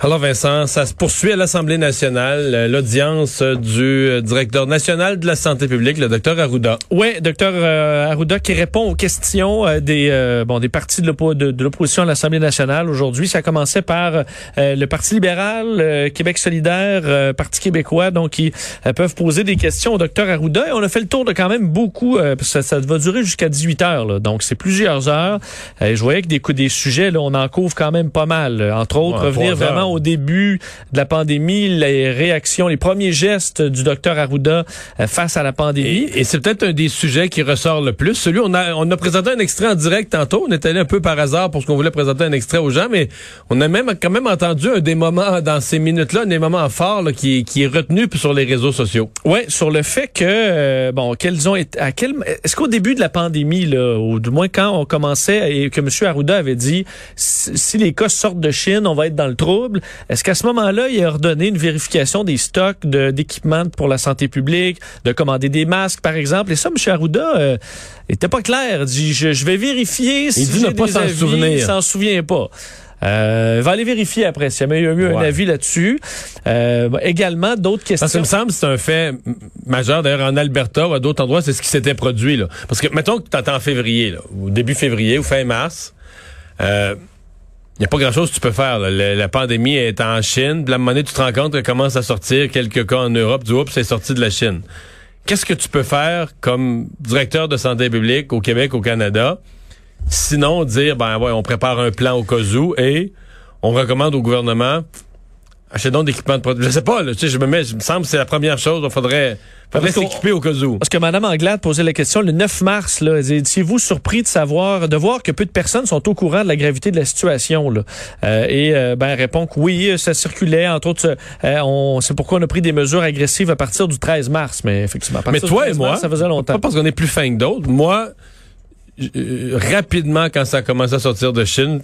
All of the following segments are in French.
Alors Vincent, ça se poursuit à l'Assemblée nationale, euh, l'audience du euh, directeur national de la santé publique, le docteur Arruda. Oui, docteur euh, Arruda qui répond aux questions des euh, bon des partis de l'oppo- de- de l'opposition à l'Assemblée nationale aujourd'hui. Ça commençait par euh, le Parti libéral, euh, Québec solidaire, Parti québécois, donc qui peuvent poser des questions au docteur Arruda. Et on a fait le tour de quand même beaucoup, parce que ça, ça va durer jusqu'à 18 heures. là. donc c'est plusieurs heures. Je voyais que des, coups- des sujets, là, on en couvre quand même pas mal. Entre autres, Ouais, revenir vraiment au début de la pandémie, les réactions, les premiers gestes du docteur Arruda euh, face à la pandémie. Et, et c'est peut-être un des sujets qui ressort le plus. Celui, on a, on a présenté un extrait en direct tantôt. On est allé un peu par hasard pour ce qu'on voulait présenter un extrait aux gens, mais on a même quand même entendu un des moments dans ces minutes-là, un des moments forts là, qui, qui est retenu sur les réseaux sociaux. Ouais, sur le fait que euh, bon, quels ont été, à quel est-ce qu'au début de la pandémie là, ou du moins quand on commençait et que M. Arruda avait dit si, si les cas sortent de Chine, on va être dans le trouble. Est-ce qu'à ce moment-là, il a ordonné une vérification des stocks de- d'équipements pour la santé publique, de commander des masques par exemple? Et ça, M. Arruda euh, était pas clair. Il dit je, je vais vérifier. Si dit ne pas s'en souvenir. Il s'en souvient pas. Euh, il va aller vérifier après s'il y a eu un avis là-dessus. Euh, également, d'autres questions. Parce que me semble c'est un fait majeur. D'ailleurs, en Alberta ou à d'autres endroits, c'est ce qui s'était produit. Là. Parce que, mettons que tu attends en février, là, ou début février ou fin mars, il n'y a pas grand-chose que tu peux faire. La, la pandémie est en Chine. Un moment donné, tu te rends compte qu'elle commence à sortir quelques cas en Europe. Du oups, c'est sorti de la Chine. Qu'est-ce que tu peux faire comme directeur de santé publique au Québec, au Canada? Sinon, dire, ben ouais, on prépare un plan au cas où et on recommande au gouvernement Achetez donc d'équipements de protection. Je sais pas, là, tu sais, je me mets, je me semble que c'est la première chose. Il faudrait, s'équiper au cas où. Parce que Mme Anglade posait la question le 9 mars. Là, elle dit, Étiez-vous surpris de savoir, de voir que peu de personnes sont au courant de la gravité de la situation? Là? Euh, et euh, ben, elle répond que oui, ça circulait. Entre autres, euh, on, c'est pourquoi on a pris des mesures agressives à partir du 13 mars. Mais effectivement, à Mais du toi et 13 moi, mars, ça faisait longtemps. pas parce qu'on est plus fin que d'autres. Moi, euh, rapidement, quand ça a commencé à sortir de Chine,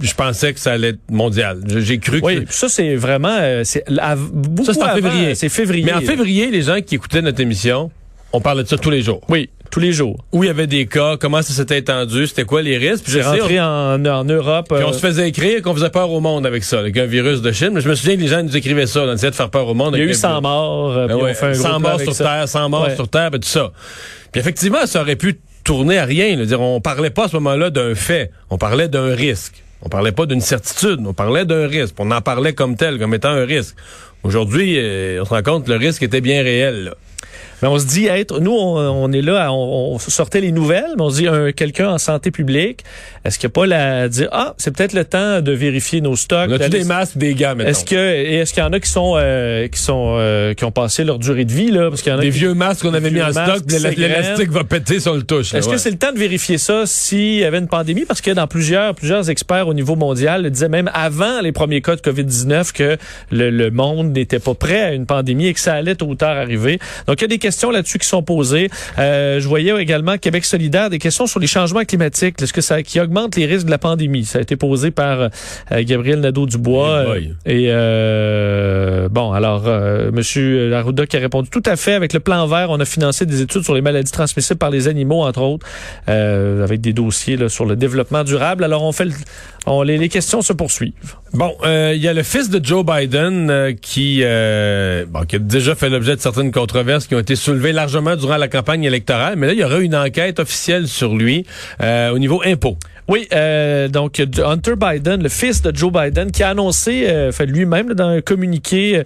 je pensais que ça allait être mondial. J'ai cru que... Oui, ça, c'est vraiment... euh, c'est, beaucoup Ça, c'est en février. C'est février. Mais en février, les gens qui écoutaient notre émission, on parlait de ça tous les jours. Oui, tous les jours. Où il y avait des cas, comment ça s'était étendu, c'était quoi les risques? Puis J'ai sais, rentré en, en Europe. Puis euh, on se faisait écrire qu'on faisait peur au monde avec ça, avec un virus de Chine. Mais je me souviens que les gens nous écrivaient ça, on essayait de faire peur au monde. il y a eu un 100 morts. euh, Ben ouais, on fait un gros 100 plan morts sur ça. Terre, 100 morts Ouais. sur Terre, ben, tout ça. Puis effectivement, ça aurait pu tourner à rien. là. Dire, on parlait pas à ce moment-là d'un fait, on parlait d'un risque. On parlait pas d'une certitude, on parlait d'un risque. On en parlait comme tel, comme étant un risque. Aujourd'hui, euh, on se rend compte que le risque était bien réel. Mais on se dit être, nous, on, on est là, on, on sortait les nouvelles, mais on se dit un, quelqu'un en santé publique, est-ce qu'il n'y a pas la dire ah, c'est peut-être le temps de vérifier nos stocks. On d'aller- des masques, des gars, maintenant? Est-ce que et est-ce qu'il y en a qui sont euh, qui sont euh, qui ont passé leur durée de vie là? Parce qu'il y en a Des qui- vieux masques qu'on avait mis en stock, l'élastique va péter sur le touche. Est-ce ouais. que c'est le temps de vérifier ça s'il y avait une pandémie? Parce que dans plusieurs, plusieurs experts au niveau mondial disaient même avant les premiers cas de COVID-19 que le, le monde n'était pas prêt à une pandémie et que ça allait tôt ou tard arriver. Donc, il y a des questions là-dessus qui sont posées. Euh, je voyais également Québec solidaire, des questions sur les changements climatiques. Est-ce que ça qui augmente les risques de la pandémie? Ça a été posé par euh, Gabriel Nadeau-Dubois. Eh. Euh, et euh, bon, alors, Monsieur Arruda qui a répondu tout à fait. Avec le plan vert, on a financé des études sur les maladies transmissibles par les animaux, entre autres, avec des dossiers là, sur le développement durable. Alors, on fait le, on, les, les questions se poursuivent. Bon, euh, il y a le fils de Joe Biden euh, qui, euh, bon, qui a déjà fait l'objet de certaines controverses qui ont été soulevées largement durant la campagne électorale, mais là, il y aura une enquête officielle sur lui au niveau impôt. Oui, euh, donc Hunter Biden, le fils de Joe Biden, qui a annoncé, euh, fait lui-même dans un communiqué,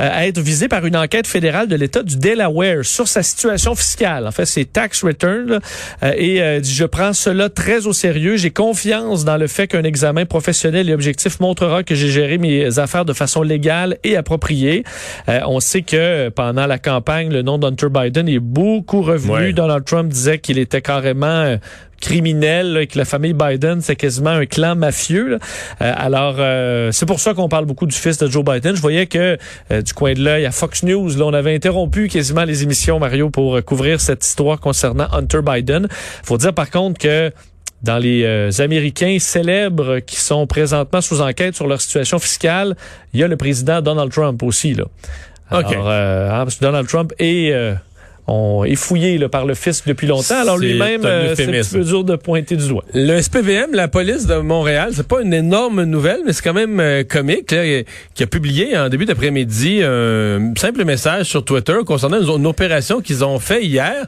euh, être visé par une enquête fédérale de l'État du Delaware sur sa situation fiscale. En fait, c'est tax return. là, euh, et euh, dit, je prends cela très au sérieux. J'ai confiance dans le fait qu'un examen professionnel et objectif montrera que j'ai géré mes affaires de façon légale et appropriée. Euh, on sait que pendant la campagne, le nom d'Hunter Biden est beaucoup revenu. Ouais. Donald Trump disait qu'il était carrément criminel, là, et que la famille Biden, c'est quasiment un clan mafieux. là. Euh, alors, euh, c'est pour ça qu'on parle beaucoup du fils de Joe Biden. Je voyais que euh, du coin de l'œil à Fox News, là, on avait interrompu quasiment les émissions, Mario, pour euh, couvrir cette histoire concernant Hunter Biden. faut dire par contre que dans les euh, Américains célèbres qui sont présentement sous enquête sur leur situation fiscale, il y a le président Donald Trump aussi. Là. Alors, OK. euh, hein, parce que Donald Trump est, euh, on est fouillé là, par le fisc depuis longtemps. Alors lui-même, euh, c'est un peu dur de pointer du doigt. Le SPVM, la police de Montréal, c'est pas une énorme nouvelle, mais c'est quand même euh, comique, là, qui a publié en début d'après-midi un simple message sur Twitter concernant une, une opération qu'ils ont fait hier,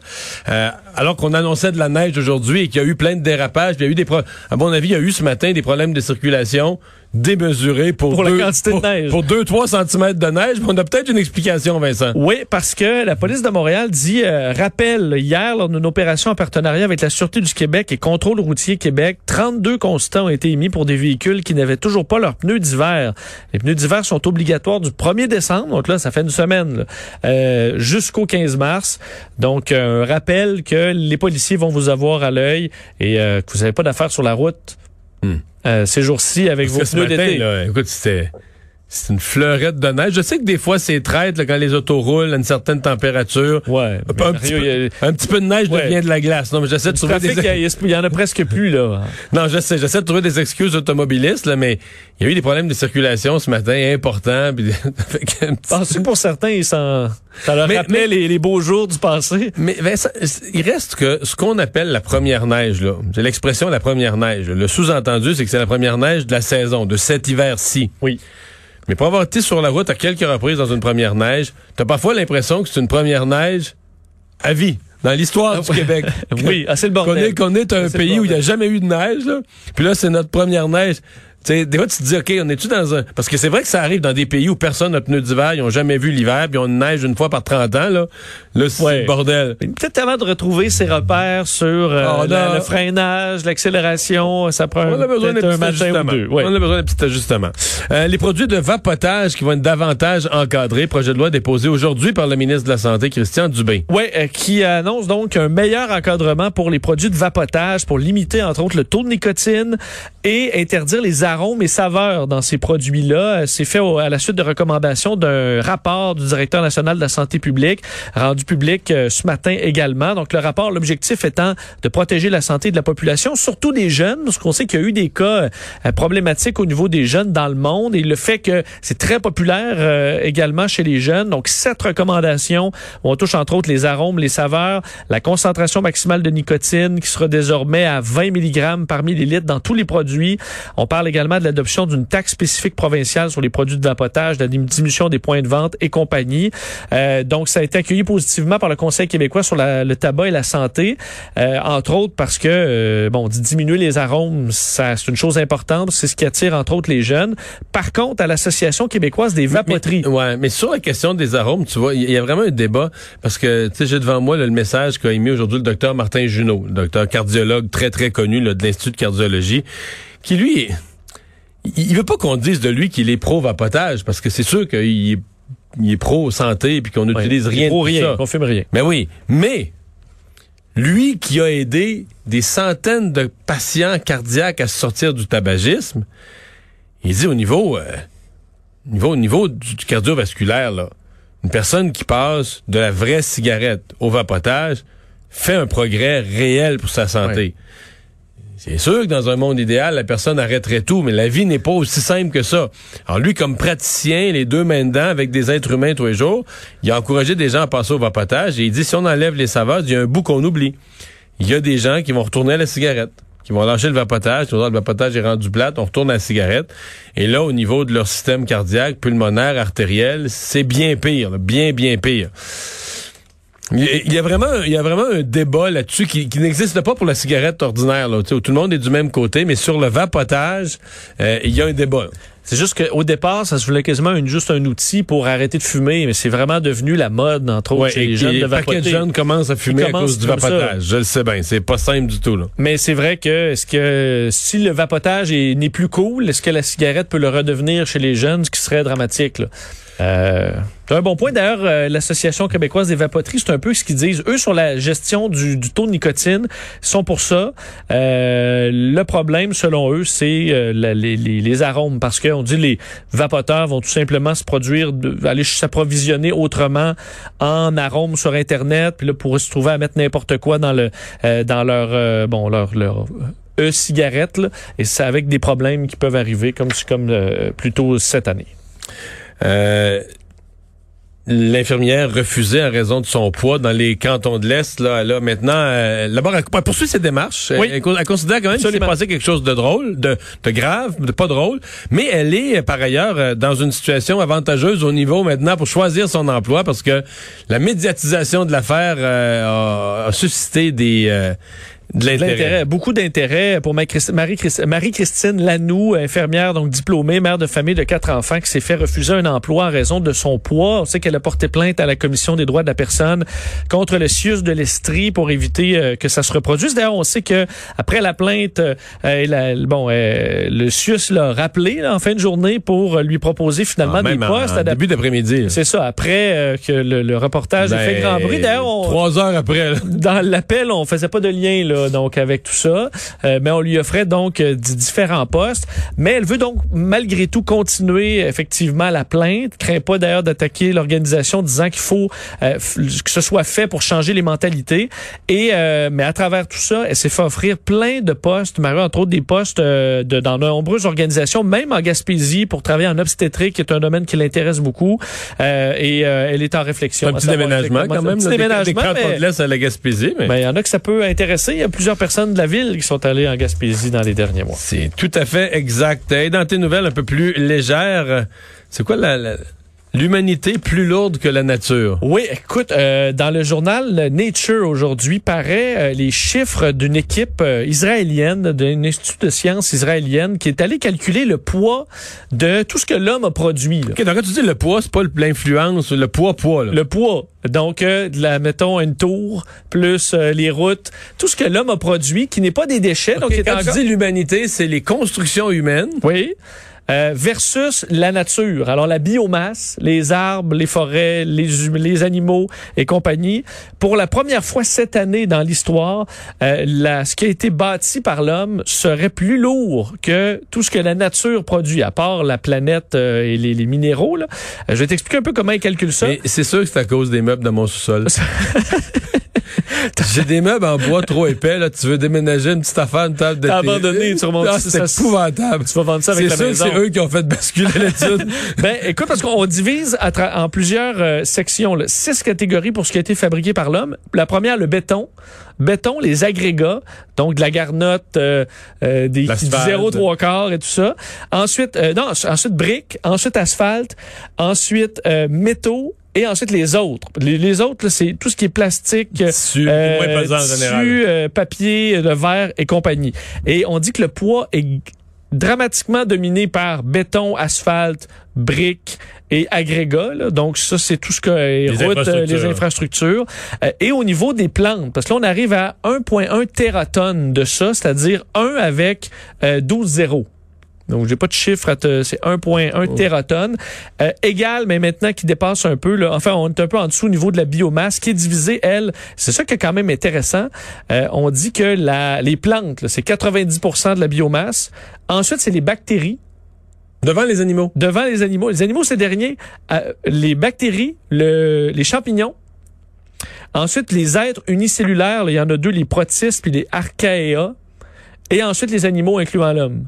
euh, alors qu'on annonçait de la neige aujourd'hui et qu'il y a eu plein de dérapages. puis Il y a eu des, pro- à mon avis, il y a eu ce matin des problèmes de circulation démesurés pour, Pour la deux- quantité de neige. Pour 2-3 cm de neige. On a peut-être une explication, Vincent. Oui, parce que la police de Montréal dit, euh, rappelle, hier, lors d'une opération en partenariat avec la Sûreté du Québec et Contrôle routier Québec, 32 constats ont été émis pour des véhicules qui n'avaient toujours pas leurs pneus d'hiver. Les pneus d'hiver sont obligatoires du 1er décembre, donc là, ça fait une semaine, euh, jusqu'au 15 mars. Donc, un rappel que les policiers vont vous avoir à l'œil et euh, que vous n'avez pas d'affaires sur la route Hmm. euh, ces jours-ci avec Parce vos pneus d'été. écoute, c'était c'est une fleurette de neige. Je sais que des fois, c'est traite là, quand les autos roulent à une certaine température. Ouais. Un, petit Mario, a- peu, un petit peu de neige Ouais. devient de la glace. Non, mais j'essaie de trouver des... il y a- il y en a presque plus, là. Non, je sais, j'essaie de trouver des excuses automobilistes, là, mais il y a eu des problèmes de circulation ce matin importants. puis petit- pour certains, ils s'en, ça leur Mais- rappelait mais- les, les beaux jours du passé? Mais Vincent, il reste que ce qu'on appelle la première neige, là, c'est l'expression la première neige. Le sous-entendu, c'est que c'est la première neige de la saison, de cet hiver-ci. Oui. Mais pour avoir été sur la route à quelques reprises dans une première neige, t'as parfois l'impression que c'est une première neige à vie, dans l'histoire du Québec. Oui, assez le Qu'on bordel. est, qu'on est un le pays où il n'y a jamais eu de neige, là. Puis là, c'est notre première neige. Sais, des fois, tu te dis, OK, on est-tu dans un... Parce que c'est vrai que ça arrive dans des pays où personne n'a de pneus d'hiver, ils ont jamais vu l'hiver, puis on neige une fois par 30 ans, là. Là, c'est Ouais. bordel. Peut-être avant de retrouver ses repères sur euh, la- le freinage, l'accélération, ça prend On a besoin un petit matin ajustement. ou deux. Ouais. On a besoin d'un petit ajustement. Euh, les produits de vapotage qui vont être davantage encadrés. Projet de loi déposé aujourd'hui par le ministre de la Santé, Christian Dubé. Oui, euh, qui annonce donc un meilleur encadrement pour les produits de vapotage pour limiter entre autres le taux de nicotine et interdire les arômes et saveurs dans ces produits-là. Euh, C'est fait à la suite de recommandations d'un rapport du directeur national de la santé publique rendu public euh, ce matin également. Donc le rapport, l'objectif étant de protéger la santé de la population, surtout des jeunes, parce qu'on sait qu'il y a eu des cas euh, problématiques au niveau des jeunes dans le monde et le fait que c'est très populaire également chez les jeunes. Donc sept recommandations où on touche entre autres les arômes, les saveurs, la concentration maximale de nicotine qui sera désormais à 20 mg par millilitre dans tous les produits. On parle également de l'adoption d'une taxe spécifique provinciale sur les produits de vapotage, de la diminution des points de vente et compagnie. Euh, donc ça a été accueilli positivement par le Conseil québécois sur la- le tabac et la santé, euh, entre autres parce que euh, bon, diminuer les arômes, ça c'est une chose importante, c'est ce qui attire entre autres les jeunes. Par contre, à l'Association québécoise des vapoteries, Mais, ouais, mais sur la question des arômes, tu vois, il y, a vraiment un débat parce que, tu sais, j'ai devant moi là, le message qu'a émis aujourd'hui le docteur Martin Junot, docteur cardiologue très, très connu là, de l'Institut de cardiologie, qui, lui, il, veut pas qu'on dise de lui qu'il est pro-vapotage parce que c'est sûr qu'il est, il est pro-santé puis qu'on n'utilise Ouais, rien pour de tout rien, ça. on confirme rien. Mais oui, mais lui qui a aidé des centaines de patients cardiaques à se sortir du tabagisme, il dit au niveau, euh, niveau, au niveau du, du cardiovasculaire, là, une personne qui passe de la vraie cigarette au vapotage fait un progrès réel pour sa santé. C'est sûr que dans un monde idéal, la personne arrêterait tout, mais la vie n'est pas aussi simple que ça. Alors lui, comme praticien, les deux mains dedans, avec des êtres humains tous les jours, il a encouragé des gens à passer au vapotage et il dit, si on enlève les saveurs, il y a un bout qu'on oublie. Il y a des gens qui vont retourner à la cigarette, qui vont lâcher le vapotage, le vapotage est rendu plate, on retourne à la cigarette. Et là, au niveau de leur système cardiaque, pulmonaire, artériel, c'est bien pire, bien, bien pire. Il y a- vraiment, il y a vraiment un débat là-dessus qui, qui n'existe pas pour la cigarette ordinaire, là, où tout le monde est du même côté, mais sur le vapotage, euh, il y a un débat. C'est juste qu'au départ, ça se voulait quasiment une, juste un outil pour arrêter de fumer, mais c'est vraiment devenu la mode, entre autres, Ouais, chez les jeunes de vapoter. de jeunes commencent à fumer à cause du ça. vapotage. Je le sais bien, c'est pas simple du tout. Là. Mais c'est vrai que est-ce que si le vapotage est- n'est plus cool, est-ce que la cigarette peut le redevenir chez les jeunes, ce qui serait dramatique là? Euh, c'est un bon point. D'ailleurs, euh, l'Association québécoise des vapoteries, c'est un peu ce qu'ils disent. Eux, sur la gestion du, du taux de nicotine, sont pour ça. Euh, le problème, selon eux, c'est euh, les, les- les arômes. Parce qu'on dit les vapoteurs vont tout simplement se produire, aller s'approvisionner autrement en arômes sur Internet. Puis là, pourraient se trouver à mettre n'importe quoi dans le euh, dans leur euh, bon leur leur e-cigarettes, là, et c'est avec des problèmes qui peuvent arriver, comme, comme euh, plus tôt cette année. Euh, L'infirmière refusée en raison de son poids dans les cantons de l'Est. Là, là maintenant, euh, d'abord, elle, elle poursuit ses démarches. Oui. Elle, elle considère quand même qu'il s'est passé quelque chose de drôle, de, de grave, de pas drôle. Mais elle est, euh, par ailleurs, euh, dans une situation avantageuse au niveau maintenant pour choisir son emploi parce que la médiatisation de l'affaire euh, a, a suscité des... euh, de l'intérêt. beaucoup d'intérêt pour Marie-Christ- Marie-Christ- Marie-Christine Lanoux, infirmière donc diplômée, mère de famille de quatre enfants, qui s'est fait refuser un emploi en raison de son poids. On sait qu'elle a porté plainte à la Commission des droits de la personne contre le CIUS de l'Estrie pour éviter euh, que ça se reproduise. D'ailleurs, on sait que après la plainte, euh, a- bon, euh, le CIUS l'a rappelé là, en fin de journée pour lui proposer finalement Ah, des en- postes. en début d'après-midi. C'est ça, après euh, que le, le reportage Ben, fait grand bruit. D'ailleurs, on, Trois heures après. là. dans l'appel, on faisait pas de lien là, donc avec tout ça, Euh, mais on lui offrait donc euh, différents postes. Mais elle veut donc malgré tout continuer effectivement la plainte. Craint pas d'ailleurs d'attaquer l'organisation, disant qu'il faut euh, que ce soit fait pour changer les mentalités. Et euh, mais à travers tout ça, elle s'est fait offrir plein de postes, Marie, entre autres des postes euh, de, dans de nombreuses organisations, même en Gaspésie pour travailler en obstétrique, qui est un domaine qui l'intéresse beaucoup. Euh, et euh, elle est en réflexion. Un petit déménagement quand même. Un petit là, déménagement, Des mais- de l'Est à la Gaspésie. Mais... ben, il y en a que ça peut intéresser. Plusieurs personnes de la ville qui sont allées en Gaspésie dans les derniers mois. C'est tout à fait exact. Et dans tes nouvelles un peu plus légères, c'est quoi la- l'humanité plus lourde que la nature? Oui, écoute, euh, dans le journal Nature aujourd'hui paraît euh, les chiffres d'une équipe euh, israélienne, d'un institut de sciences israélienne, qui est allé calculer le poids de tout ce que l'homme a produit. là. OK, donc quand tu dis le poids, c'est pas le- l'influence, le poids-poids. là. Le poids. Donc, de la, mettons, une tour, plus les routes, tout ce que l'homme a produit, qui n'est pas des déchets. donc, est quand tu dis l'humanité, c'est les constructions humaines. Oui. Euh, versus la nature. Alors la biomasse, les arbres, les forêts, les, hum- les animaux et compagnie. Pour la première fois cette année dans l'histoire, euh, la- ce qui a été bâti par l'homme serait plus lourd que tout ce que la nature produit, à part la planète euh, et les, les minéraux. Là. Euh, je vais t'expliquer un peu comment ils calculent ça. C'est sûr que c'est à cause des meubles dans mon sous-sol. J'ai des meubles en bois trop épais, là. Tu veux déménager une petite affaire, une table de T'as abandonné, tu remontes- Ah, C'est épouvantable. Tu vas vendre ça avec la sûr maison. c'est eux qui ont fait basculer l'étude. Ben, écoute, parce qu'on divise en plusieurs euh, sections, là. six catégories pour ce qui a été fabriqué par l'homme. La première, le béton. Béton, les agrégats, donc de la garnotte, euh, euh, des L'asphalte. 0 3 quarts et tout ça. Ensuite, euh, non, ensuite briques, ensuite asphalte, ensuite euh, métaux. Et ensuite les autres. Les, les autres, c'est tout ce qui est plastique, euh, Tissu, moins pesant en tissu, général. euh, papier, le verre et compagnie. Et on dit que le poids est dramatiquement dominé par béton, asphalte, briques et agrégats. là. Donc ça, c'est tout ce que les, routes, euh, infrastructures. les infrastructures. Euh, et au niveau des plantes, parce que là, on arrive à 1,1 tératonnes de ça, c'est-à-dire 1 avec euh, 12 zéros. Donc, j'ai pas de chiffre, à te- c'est 1,1 tératonnes. Euh, égal, mais maintenant qui dépasse un peu, là, enfin, on est un peu en dessous au niveau de la biomasse, qui est divisée, elle, c'est ça qui est quand même intéressant. Euh, on dit que la, les plantes, c'est 90% de la biomasse. Ensuite, c'est les bactéries Devant les animaux. devant les animaux. Les animaux, c'est dernier. Euh, les bactéries, le, les champignons. Ensuite, les êtres unicellulaires, là, il y en a deux, les protistes puis les archaea. Et ensuite, les animaux, incluant l'homme.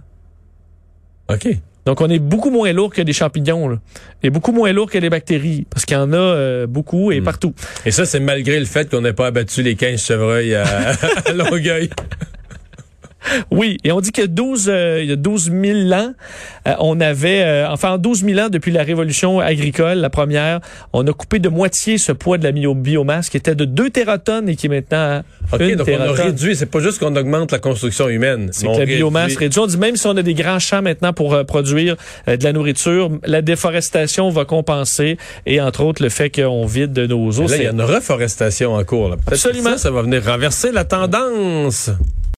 OK. Donc, on est beaucoup moins lourd que des champignons. Là. Et beaucoup moins lourd que les bactéries. Parce qu'il y en a euh, beaucoup et Hmm. partout. Et ça, c'est malgré le fait qu'on n'ait pas abattu les 15 chevreuils à, à Longueuil. Oui, et on dit que 12, euh, il y a 12 000 ans, euh, on avait, euh, enfin en 12 000 ans depuis la révolution agricole, la première, on a coupé de moitié ce poids de la bio- biomasse qui était de 2 tératonnes et qui est maintenant à OK, une donc on a réduit. C'est pas juste qu'on augmente la construction humaine. C'est que la biomasse réduit-. On dit même si on a des grands champs maintenant pour euh, produire de la nourriture, la déforestation va compenser et entre autres le fait qu'on vide de nos Mais Là, il y a une reforestation en cours. là. Absolument. Ça, ça va venir renverser la tendance.